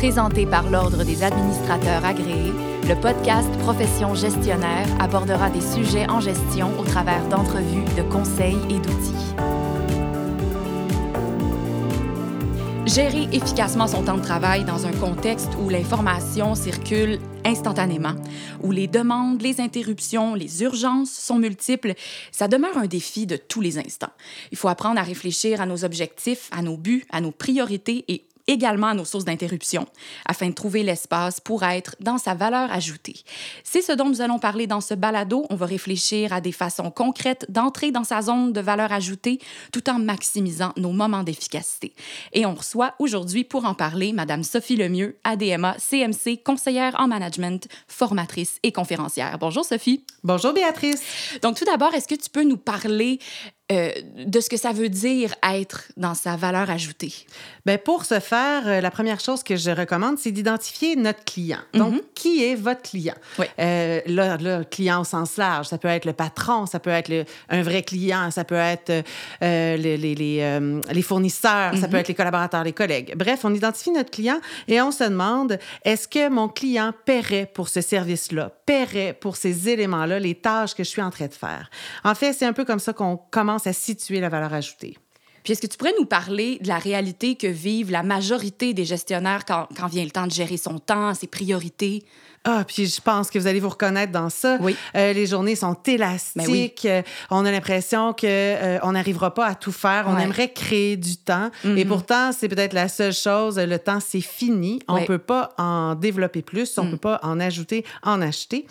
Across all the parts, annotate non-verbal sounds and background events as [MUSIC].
Présenté par l'Ordre des administrateurs agréés, le podcast Profession gestionnaire abordera des sujets en gestion au travers d'entrevues, de conseils et d'outils. Gérer efficacement son temps de travail dans un contexte où l'information circule instantanément, où les demandes, les interruptions, les urgences sont multiples, ça demeure un défi de tous les instants. Il faut apprendre à réfléchir à nos objectifs, à nos buts, à nos priorités et également à nos sources d'interruption, afin de trouver l'espace pour être dans sa valeur ajoutée. C'est ce dont nous allons parler dans ce balado. On va réfléchir à des façons concrètes d'entrer dans sa zone de valeur ajoutée tout en maximisant nos moments d'efficacité. Et on reçoit aujourd'hui pour en parler Madame Sophie Lemieux, ADMA, CMC, conseillère en management, formatrice et conférencière. Bonjour Sophie. Bonjour Béatrice. Donc tout d'abord, est-ce que tu peux nous parler euh, de ce que ça veut dire être dans sa valeur ajoutée? Bien, pour ce faire, euh, la première chose que je recommande, c'est d'identifier notre client. Donc, Mhm. qui est votre client? Oui. Euh, là, là, client au sens large, ça peut être le patron, ça peut être le- un vrai client, ça peut être les, les, les, les fournisseurs, ça peut être les collaborateurs, les collègues. Bref, on identifie notre client et on se demande, est-ce que mon client paierait pour ce service-là, paierait pour ces éléments-là, les tâches que je suis en train de faire? En fait, c'est un peu comme ça qu'on commence à situer la valeur ajoutée. Puis est-ce que tu pourrais nous parler de la réalité que vivent la majorité des gestionnaires quand, quand vient le temps de gérer son temps, ses priorités? Ah, puis je pense que vous allez vous reconnaître dans ça. Oui. Euh, les journées sont élastiques. Ben oui. Euh, on a l'impression que euh, on n'arrivera pas à tout faire. On aimerait créer du temps. Mhm. Et pourtant, c'est peut-être la seule chose. Le temps, c'est fini. On Ouais. peut pas en développer plus. On Mm. peut pas en ajouter, en acheter.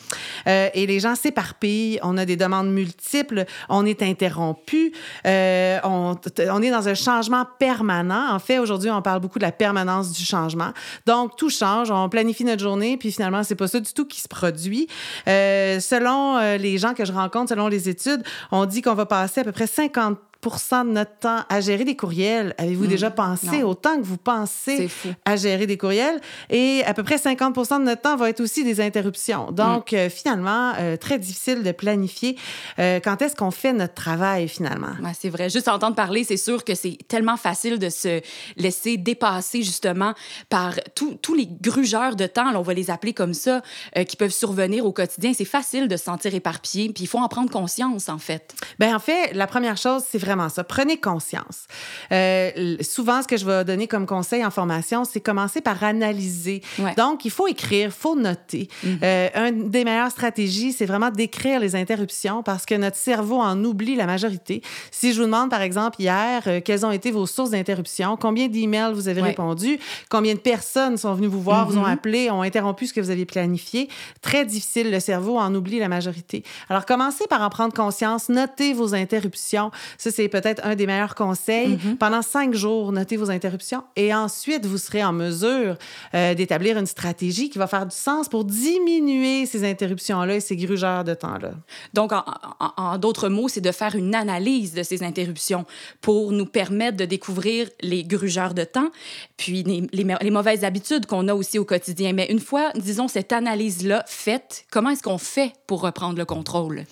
Euh, et les gens s'éparpillent. On a des demandes multiples. On est interrompu. On, on est dans un changement permanent. En fait, aujourd'hui, on parle beaucoup de la permanence du changement. Donc, tout change. On planifie notre journée, puis finalement, c'est pas ça du tout qui se produit. Euh, selon euh, les gens que je rencontre, selon les études, on dit qu'on va passer à peu près 50 de notre temps à gérer des courriels. Avez-vous déjà pensé non. autant que vous pensez à gérer des courriels? Et à peu près 50% de notre temps va être aussi des interruptions. Donc, euh, finalement, euh, très difficile de planifier euh, quand est-ce qu'on fait notre travail, finalement? Ouais, c'est vrai. Juste entendre parler, c'est sûr que c'est tellement facile de se laisser dépasser justement par tous les grugeurs de temps, là, on va les appeler comme ça, qui peuvent survenir au quotidien. C'est facile de se sentir éparpillé, puis il faut en prendre conscience, en fait. Ben en fait, la première chose, c'est vraiment ça. Prenez conscience. Euh, souvent, ce que je vais donner comme conseil en formation, c'est commencer par analyser. Ouais. Donc, il faut écrire, il faut noter. Euh, une des meilleures stratégies, c'est vraiment d'écrire les interruptions parce que notre cerveau en oublie la majorité. Si je vous demande, par exemple, hier, euh, quelles ont été vos sources d'interruption, combien d'emails vous avez Ouais. répondu, combien de personnes sont venues vous voir, vous ont appelé, ont interrompu ce que vous aviez planifié, très difficile. Le cerveau en oublie la majorité. Alors, commencez par en prendre conscience, notez vos interruptions. Ça, c'est peut-être un des meilleurs conseils. Pendant cinq jours, notez vos interruptions et ensuite, vous serez en mesure euh, d'établir une stratégie qui va faire du sens pour diminuer ces interruptions-là et ces grugeurs de temps-là. Donc, en, en- en d'autres mots, c'est de faire une analyse de ces interruptions pour nous permettre de découvrir les grugeurs de temps, puis les, les ma- les mauvaises habitudes qu'on a aussi au quotidien. Mais une fois, disons, cette analyse-là faite, comment est-ce qu'on fait pour reprendre le contrôle?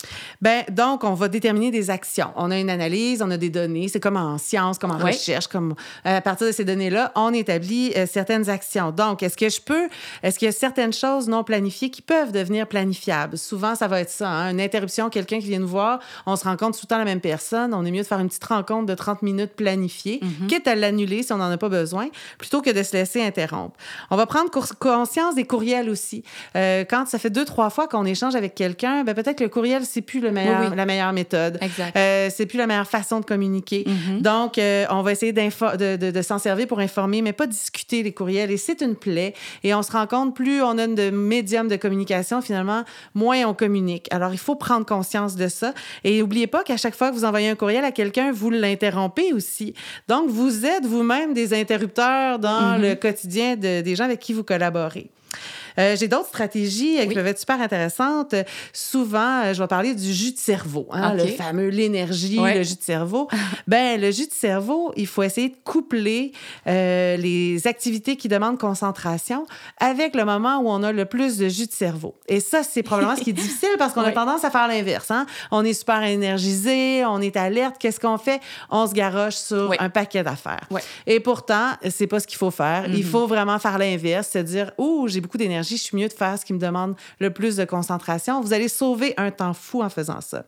Ben, donc, on va déterminer des actions. On a une analyse, on a des données. C'est comme en science, comme en Oui. recherche, comme euh, à partir de ces données-là, on établit euh, certaines actions. Donc, est-ce que je peux, est-ce qu'il y a certaines choses non planifiées qui peuvent devenir planifiables? Souvent, ça va être ça, hein, une interruption, quelqu'un qui vient nous voir, on se rencontre tout le temps la même personne. On est mieux de faire une petite rencontre de 30 minutes planifiée, quitte à l'annuler si on n'en a pas besoin, plutôt que de se laisser interrompre. On va prendre conscience des courriels aussi. Euh, quand ça fait deux, trois fois qu'on échange avec quelqu'un, ben peut-être que le courriel, c'est plus le meilleur, Oui, oui. la meilleure méthode. Exact. Euh, c'est plus la meilleure façon de communiquer. Mhm. Donc, euh, on va essayer de, de- de s'en servir pour informer, mais pas discuter les courriels. Et c'est une plaie. Et on se rend compte, plus on a de médiums de communication, finalement, moins on communique. Alors, il faut prendre conscience de ça. Et n'oubliez pas qu'à chaque fois que vous envoyez un courriel à quelqu'un, vous l'interrompez aussi. Donc, vous êtes vous-même des interrupteurs dans Mhm. le quotidien de- des gens avec qui vous collaborez. Euh, j'ai d'autres stratégies qui peuvent être super intéressantes. Souvent, je vais parler du jus de cerveau, hein, le fameux l'énergie, le jus de cerveau. [LAUGHS] ben, le jus de cerveau, il faut essayer de coupler les activités qui demandent concentration avec le moment où on a le plus de jus de cerveau. Et ça, c'est probablement ce qui est [LAUGHS] difficile parce qu'on a tendance à faire l'inverse. Hein? On est super énergisé, on est alerte. Qu'est-ce qu'on fait? On se garoche sur un paquet d'affaires. Et pourtant, c'est pas ce qu'il faut faire. Il mm-hmm. faut vraiment faire l'inverse, c'est dire, ouh, j'ai beaucoup d'énergie, je suis mieux de faire ce qui me demande le plus de concentration. Vous allez sauver un temps fou en faisant ça.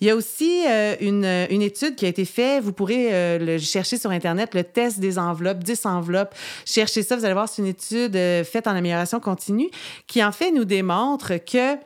Il y a aussi euh, une, une, étude qui a été faite. Vous pourrez euh, chercher sur Internet, le test des enveloppes, 10 enveloppes. Cherchez ça, vous allez voir, c'est une étude euh, faite en amélioration continue qui, en fait, nous démontre que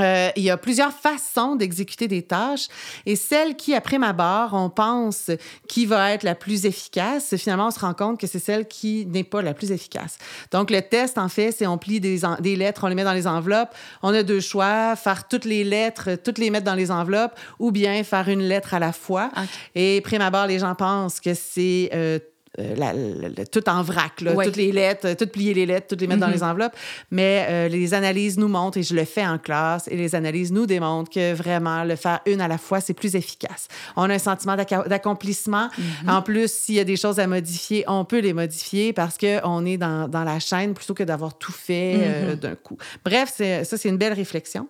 euh, il y a plusieurs façons d'exécuter des tâches et celle qui, après ma barre, on pense qui va être la plus efficace, finalement, on se rend compte que c'est celle qui n'est pas la plus efficace. Donc, le test, en fait, c'est on plie des, des, lettres, on les met dans les enveloppes. On a deux choix, faire toutes les lettres, toutes les mettre dans les enveloppes ou bien faire une lettre à la fois. Et après ma barre, les gens pensent que c'est euh, euh, tout en vrac, là, toutes les lettres, toutes plier les lettres, toutes les mettre dans mhm. les enveloppes. Mais euh, les analyses nous montrent, et je le fais en classe, et les analyses nous démontrent que vraiment, le faire une à la fois, c'est plus efficace. On a un sentiment d'accomplissement. Mhm. En plus, s'il y a des choses à modifier, on peut les modifier parce qu'on est dans, dans, la chaîne plutôt que d'avoir tout fait euh, mhm. d'un coup. Bref, ça, c'est une belle réflexion.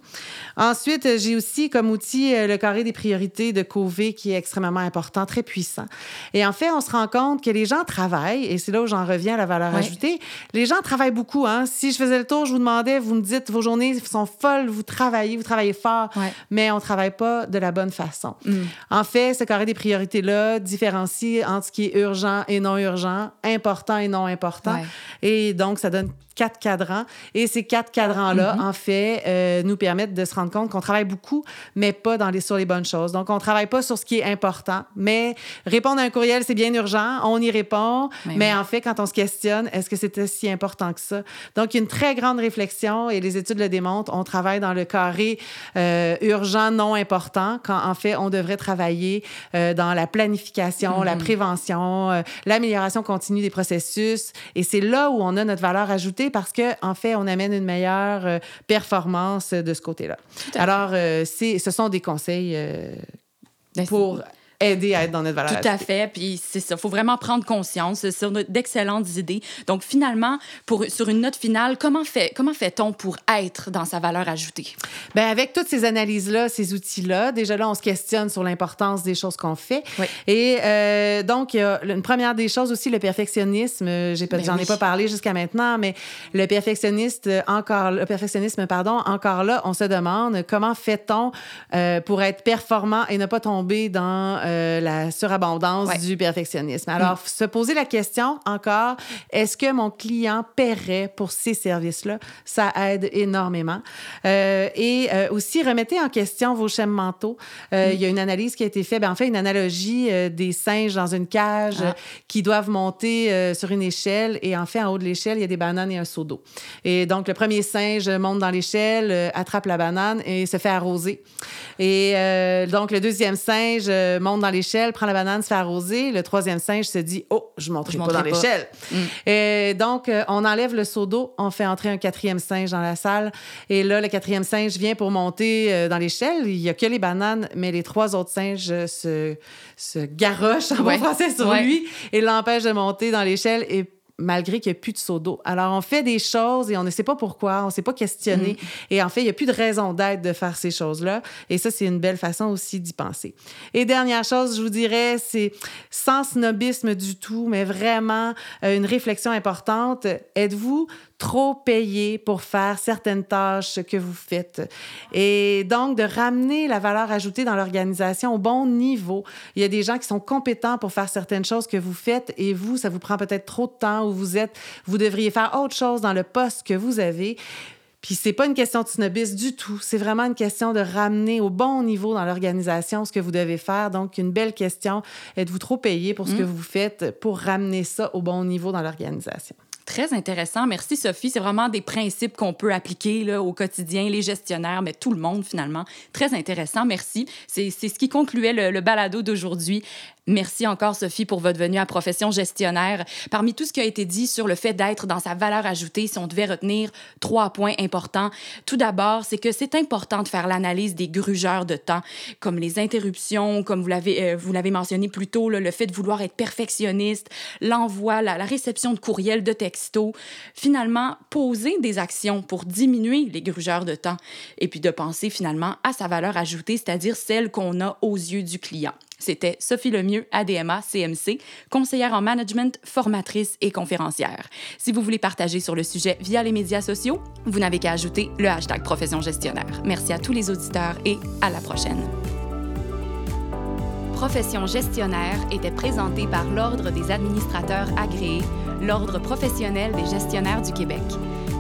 Ensuite, j'ai aussi comme outil le carré des priorités de Covey qui est extrêmement important, très puissant. Et en fait, on se rend compte que les gens travaillent, et c'est là où j'en reviens à la valeur ajoutée, les gens travaillent beaucoup. Hein? Si je faisais le tour, je vous demandais, vous me dites, vos journées sont folles, vous travaillez, vous travaillez fort, mais on ne travaille pas de la bonne façon. Mm. En fait, ce carré des priorités-là différencie entre ce qui est urgent et non urgent, important et non important. Et donc, ça donne quatre cadrans. Et ces quatre cadrans-là, mm-hmm. en fait, euh, nous permettent de se rendre compte qu'on travaille beaucoup, mais pas dans les, sur les bonnes choses. Donc, on ne travaille pas sur ce qui est important, mais répondre à un courriel, c'est bien urgent, on y répond. Mais, en fait, quand on se questionne, est-ce que c'était si important que ça? Donc, une très grande réflexion et les études le démontrent. On travaille dans le carré euh, urgent, non important, quand en fait, on devrait travailler euh, dans la planification, la mm-hmm. prévention, l'amélioration continue des processus. Et c'est là où on a notre valeur ajoutée parce qu'en en fait, on amène une meilleure euh, performance de ce côté-là. Alors, euh, ce sont des conseils euh, ben, pour aider à être dans notre valeur Tout à fait. Puis c'est ça. Il faut vraiment prendre conscience. sur d'excellentes idées. Donc, finalement, pour, sur une note finale, comment, fait, comment fait-on pour être dans sa valeur ajoutée? Bien, avec toutes ces analyses-là, ces outils-là, déjà là, on se questionne sur l'importance des choses qu'on fait. Oui. Et euh, donc, il y a une première des choses aussi, le perfectionnisme. J'ai, ben j'en ai pas parlé jusqu'à maintenant, mais le perfectionniste, encore, le perfectionnisme, pardon, encore là, on se demande comment fait-on euh, pour être performant et ne pas tomber dans euh, la surabondance du perfectionnisme. Alors, mm. se poser la question encore, est-ce que mon client paierait pour ces services-là? Ça aide énormément. Euh, et euh, aussi, remettez en question vos schèmes mentaux. Mm. Il y a une analyse qui a été faite, ben, en fait, une analogie des singes dans une cage ah. qui doivent monter sur une échelle. Et en fait, en haut de l'échelle, il y a des bananes et un seau d'eau. Et donc, le premier singe monte dans l'échelle, attrape la banane et se fait arroser. Et donc, le deuxième singe monte dans l'échelle, prend la banane, se fait arroser. Le troisième singe se dit Oh, je ne monterai pas dans l'échelle. Mm. Et donc, euh, on enlève le seau d'eau, on fait entrer un quatrième singe dans la salle. Et là, le quatrième singe vient pour monter euh, dans l'échelle. Il n'y a que les bananes, mais les trois autres singes se, se garochent en français sur lui et l'empêchent de monter dans l'échelle. Et malgré qu'il n'y a plus de seau d'eau. Alors, on fait des choses et on ne sait pas pourquoi, on ne s'est pas questionné. Mm. Et en fait, il n'y a plus de raison d'être de faire ces choses-là. Et ça, c'est une belle façon aussi d'y penser. Et dernière chose, je vous dirais, c'est sans snobisme du tout, mais vraiment euh, une réflexion importante. Êtes-vous trop payé pour faire certaines tâches que vous faites. Et donc, de ramener la valeur ajoutée dans l'organisation au bon niveau. Il y a des gens qui sont compétents pour faire certaines choses que vous faites et vous, ça vous prend peut-être trop de temps ou vous êtes, vous devriez faire autre chose dans le poste que vous avez. Puis c'est pas une question de snobisme du tout. C'est vraiment une question de ramener au bon niveau dans l'organisation ce que vous devez faire. Donc, une belle question. Êtes-vous trop payé pour ce que mmh. vous faites pour ramener ça au bon niveau dans l'organisation? Très intéressant. Merci, Sophie. C'est vraiment des principes qu'on peut appliquer au quotidien, les gestionnaires, mais tout le monde, finalement. Très intéressant. Merci. C'est ce qui concluait le, le balado d'aujourd'hui. Merci encore, Sophie, pour votre venue à Profession gestionnaire. Parmi tout ce qui a été dit sur le fait d'être dans sa valeur ajoutée, si on devait retenir trois points importants, tout d'abord, c'est que c'est important de faire l'analyse des grugeurs de temps, comme les interruptions, comme vous l'avez, euh, vous l'avez mentionné plus tôt, le fait de vouloir être perfectionniste, l'envoi, la, la réception de courriels, de textos. Finalement, poser des actions pour diminuer les grugeurs de temps et puis de penser finalement à sa valeur ajoutée, c'est-à-dire celle qu'on a aux yeux du client. C'était Sophie Lemieux, ADMA, CMC, conseillère en management, formatrice et conférencière. Si vous voulez partager sur le sujet via les médias sociaux, vous n'avez qu'à ajouter le hashtag Profession gestionnaire. Merci à tous les auditeurs et à la prochaine. Profession gestionnaire était présentée par l'Ordre des administrateurs agréés, l'Ordre professionnel des gestionnaires du Québec.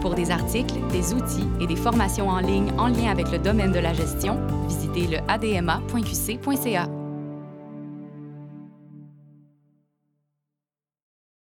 Pour des articles, des outils et des formations en ligne en lien avec le domaine de la gestion, visitez le adma.qc.ca.